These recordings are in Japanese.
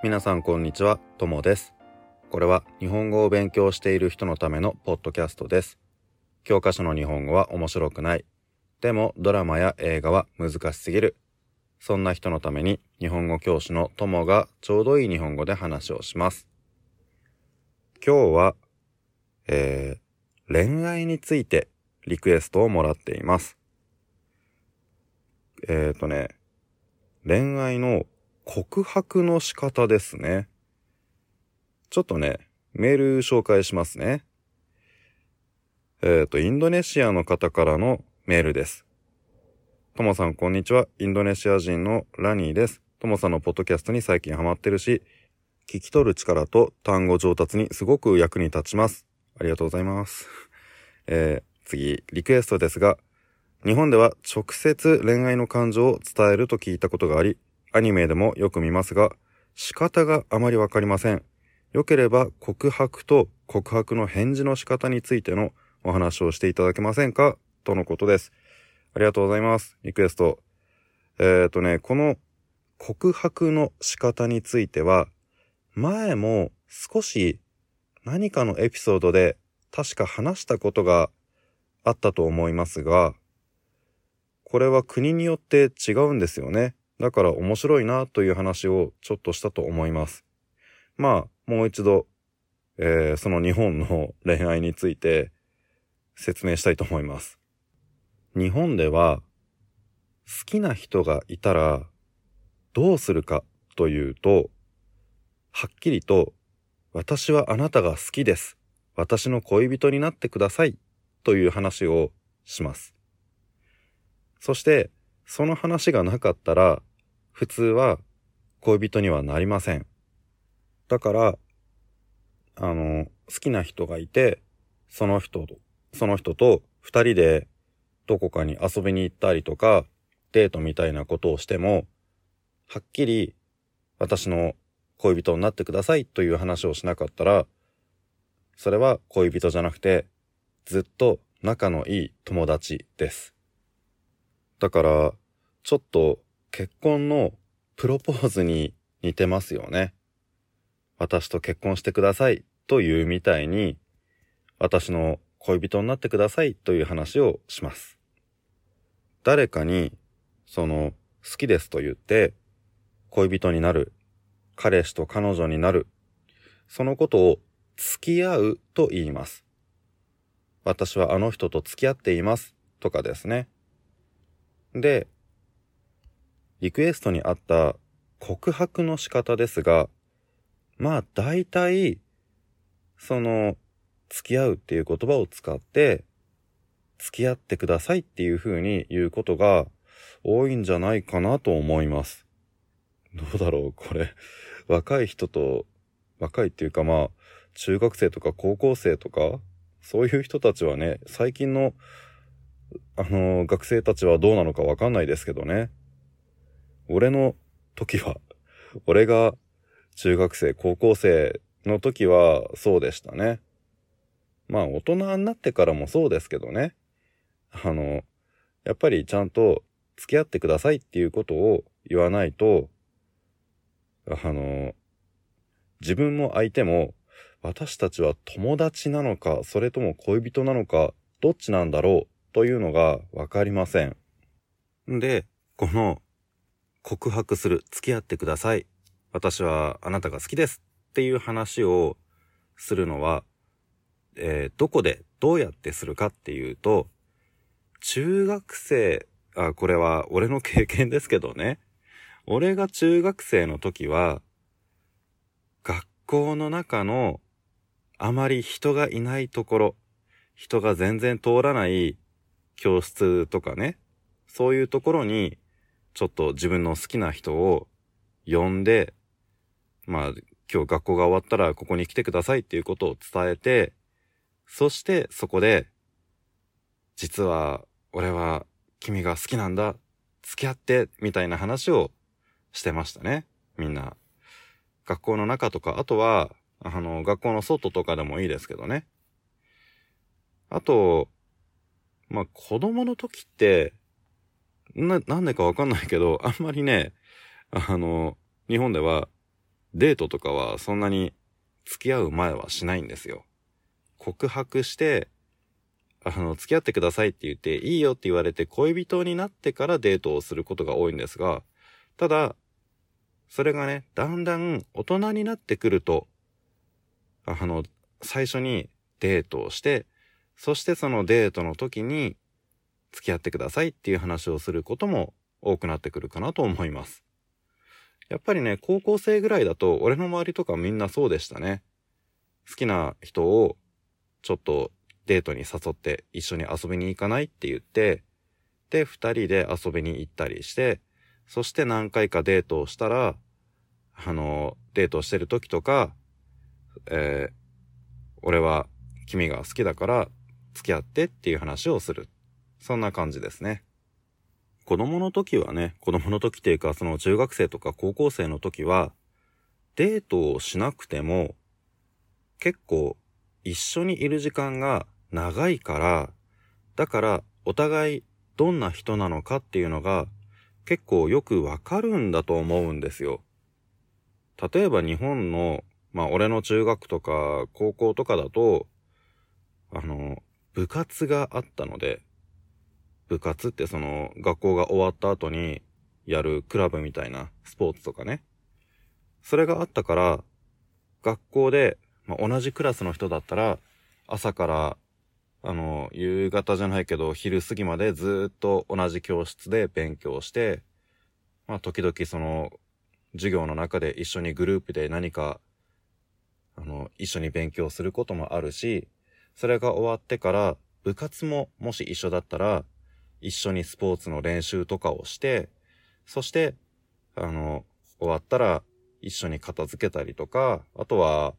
皆さんこんにちは、ともです。これは日本語を勉強している人のためのポッドキャストです。教科書の日本語は面白くない。でもドラマや映画は難しすぎる。そんな人のために日本語教師のともがちょうどいい日本語で話をします。今日は、えー、恋愛についてリクエストをもらっています。えーとね、恋愛の告白の仕方ですね。ちょっとね、メール紹介しますね。えっ、と、インドネシアの方からのメールです。ともさん、こんにちは。インドネシア人のラニーです。ともさんのポッドキャストに最近ハマってるし、聞き取る力と単語上達にすごく役に立ちます。ありがとうございます。えー、次、リクエストですが、日本では直接恋愛の感情を伝えると聞いたことがあり、アニメでもよく見ますが、仕方があまりわかりません。よければ告白と告白の返事の仕方についてのお話をしていただけませんか？とのことです。ありがとうございます。リクエスト。えっ、ー、とね、この告白の仕方については、前も少し何かのエピソードで確か話したことがあったと思いますが、これは国によって違うんですよね。だから面白いなという話をちょっとしたと思います。まあ、もう一度、えー、その日本の恋愛について説明したいと思います。日本では好きな人がいたらどうするかというと、はっきりと私はあなたが好きです。私の恋人になってくださいという話をします。そして、その話がなかったら、普通は恋人にはなりません。だから、あの、好きな人がいて、その人と、その人と二人でどこかに遊びに行ったりとか、デートみたいなことをしても、はっきり私の恋人になってくださいという話をしなかったら、それは恋人じゃなくて、ずっと仲のいい友達です。だから、ちょっと結婚のプロポーズに似てますよね。私と結婚してくださいというみたいに、私の恋人になってくださいという話をします。誰かに、その、好きですと言って、恋人になる、彼氏と彼女になる、そのことを付き合うと言います。私はあの人と付き合っていますとかですね。で、リクエストにあった告白の仕方ですが、まあ大体、その、付き合うっていう言葉を使って、付き合ってくださいっていう風に言うことが多いんじゃないかなと思います。どうだろうこれ、若い人と、若いっていうかまあ、中学生とか高校生とか、そういう人たちはね、最近のあの、学生たちはどうなのかわかんないですけどね。俺の時は、俺が中学生、高校生の時はそうでしたね。まあ大人になってからもそうですけどね。あの、やっぱりちゃんと付き合ってくださいっていうことを言わないと、あの、自分も相手も私たちは友達なのか、それとも恋人なのか、どっちなんだろうというのがわかりません。で、この告白する、付き合ってください。私はあなたが好きですっていう話をするのは、えー、どこでどうやってするかっていうと、中学生、あ、これは俺の経験ですけどね。俺が中学生の時は、学校の中のあまり人がいないところ、人が全然通らない教室とかね、そういうところに、ちょっと自分の好きな人を呼んで、まあ、今日学校が終わったらここに来てくださいっていうことを伝えて、そしてそこで、実は俺は君が好きなんだ、付き合って、みたいな話をしてましたね、みんな。学校の中とか、あとは、あの、学校の外とかでもいいですけどね。あと、まあ、子供の時って、な、なんでかわかんないけど、あんまりね、あの、日本では、デートとかはそんなに付き合う前はしないんですよ。告白して、あの、付き合ってくださいって言って、いいよって言われて恋人になってからデートをすることが多いんですが、ただ、それがね、だんだん大人になってくると、あの、最初にデートをして、そしてそのデートの時に付き合ってくださいっていう話をすることも多くなってくるかなと思います。やっぱりね、高校生ぐらいだと俺の周りとかみんなそうでしたね。好きな人をちょっとデートに誘って一緒に遊びに行かないって言って、で、二人で遊びに行ったりして、そして何回かデートをしたら、あの、デートしてる時とか、えー、俺は君が好きだから付き合ってっていう話をする。そんな感じですね。子供の時はね、子供の時っていうか、その中学生とか高校生の時は、デートをしなくても、結構一緒にいる時間が長いから、だからお互いどんな人なのかっていうのが結構よくわかるんだと思うんですよ。例えば日本の、まあ俺の中学とか高校とかだと、あの、部活があったので、部活ってその学校が終わった後にやるクラブみたいなスポーツとかね。それがあったから、学校で、まあ、同じクラスの人だったら、朝から、あの、夕方じゃないけど、昼過ぎまでずっと同じ教室で勉強して、まあ、時々その、授業の中で一緒にグループで何か、あの、一緒に勉強することもあるし、それが終わってから、部活ももし一緒だったら、一緒にスポーツの練習とかをして、そして、あの、終わったら一緒に片付けたりとか、あとは、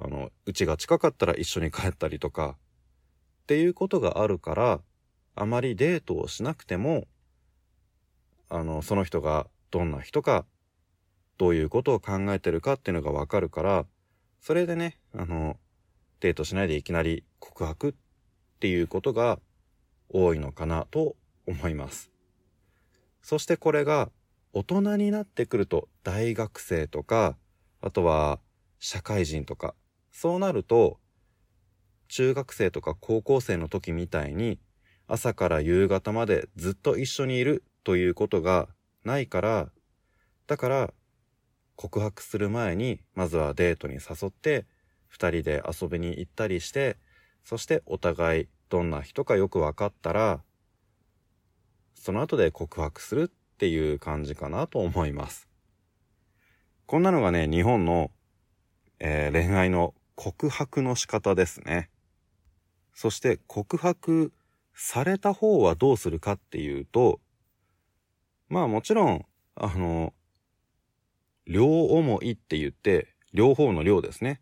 あの、うちが近かったら一緒に帰ったりとか、っていうことがあるから、あまりデートをしなくても、あの、その人がどんな人か、どういうことを考えてるかっていうのがわかるから、それでね、あの、デートしないでいきなり告白っていうことが多いのかなと思います。そしてこれが大人になってくると大学生とか、あとは社会人とか、そうなると中学生とか高校生の時みたいに朝から夕方までずっと一緒にいるということがないから、だから告白する前にまずはデートに誘って二人で遊びに行ったりして、そしてお互いどんな人かよく分かったら、その後で告白するっていう感じかなと思います。こんなのがね、日本の、えー、恋愛の告白の仕方ですね。そして告白された方はどうするかっていうと、まあもちろん、あの、両思いって言って、両方の両ですね。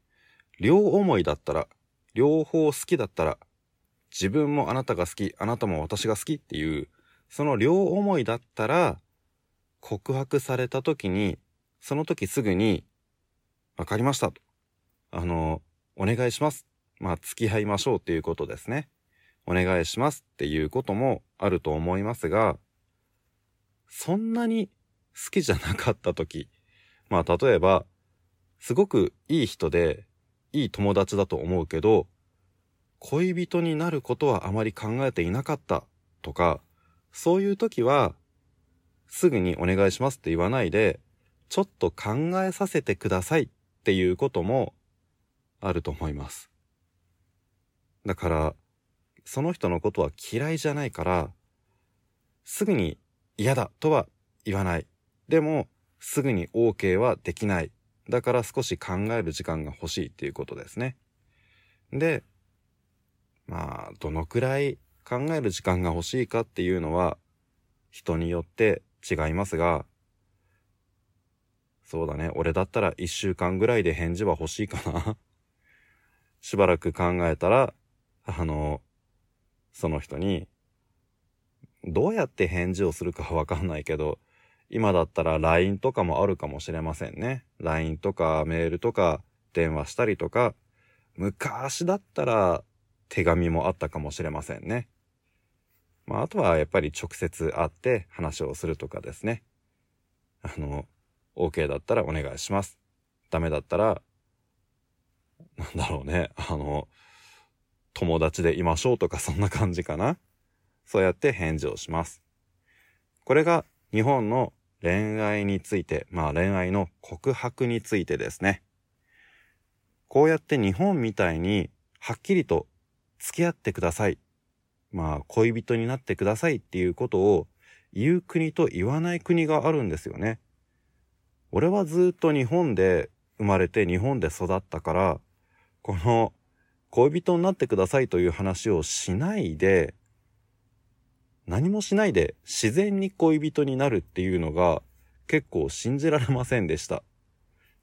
両思いだったら、両方好きだったら、自分もあなたが好き、あなたも私が好きっていう、その両思いだったら、告白された時に、その時すぐに、わかりましたと。あの、お願いします。まあ、付き合いましょうっていうことですね。お願いしますっていうこともあると思いますが、そんなに好きじゃなかった時、まあ、例えば、すごくいい人で、いい友達だと思うけど、恋人になることはあまり考えていなかったとか、そういう時は、すぐにお願いしますって言わないで、ちょっと考えさせてくださいっていうこともあると思います。だから、その人のことは嫌いじゃないから、すぐに嫌だとは言わない。でも、すぐに OK はできない。だから少し考える時間が欲しいっていうことですね。で、まあ、どのくらい考える時間が欲しいかっていうのは、人によって違いますが、そうだね。俺だったら一週間ぐらいで返事は欲しいかな。しばらく考えたら、あの、その人に、どうやって返事をするかわかんないけど、今だったら LINE とかもあるかもしれませんね。LINE とかメールとか電話したりとか、昔だったら手紙もあったかもしれませんね。まあ、あとはやっぱり直接会って話をするとかですね。あの、OK だったらお願いします。ダメだったら、なんだろうね、あの、友達でいましょうとかそんな感じかな。そうやって返事をします。これが日本の恋愛について、まあ恋愛の告白についてですね。こうやって日本みたいにはっきりと付き合ってください。まあ恋人になってくださいっていうことを言う国と言わない国があるんですよね。俺はずっと日本で生まれて日本で育ったから、この恋人になってくださいという話をしないで、何もしないで自然に恋人になるっていうのが結構信じられませんでした。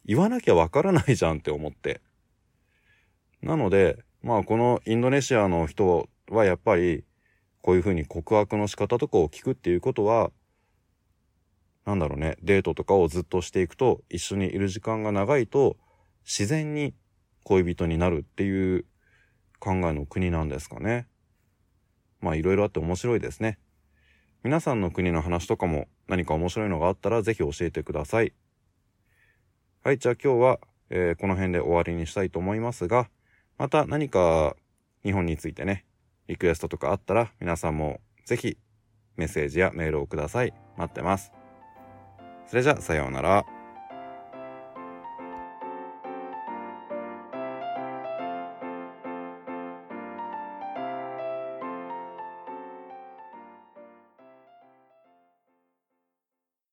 言わなきゃわからないじゃんって思って。なので、まあこのインドネシアの人はやっぱりこういうふうに告白の仕方とかを聞くっていうことは、なんだろうね、デートとかをずっとしていくと一緒にいる時間が長いと自然に恋人になるっていう考えの国なんですかね。まあいろいろあって面白いですね。皆さんの国の話とかも何か面白いのがあったらぜひ教えてください。はい、じゃあ今日は、えー、この辺で終わりにしたいと思いますが、また何か日本についてね、リクエストとかあったら皆さんもぜひメッセージやメールをください。待ってます。それじゃあさようなら。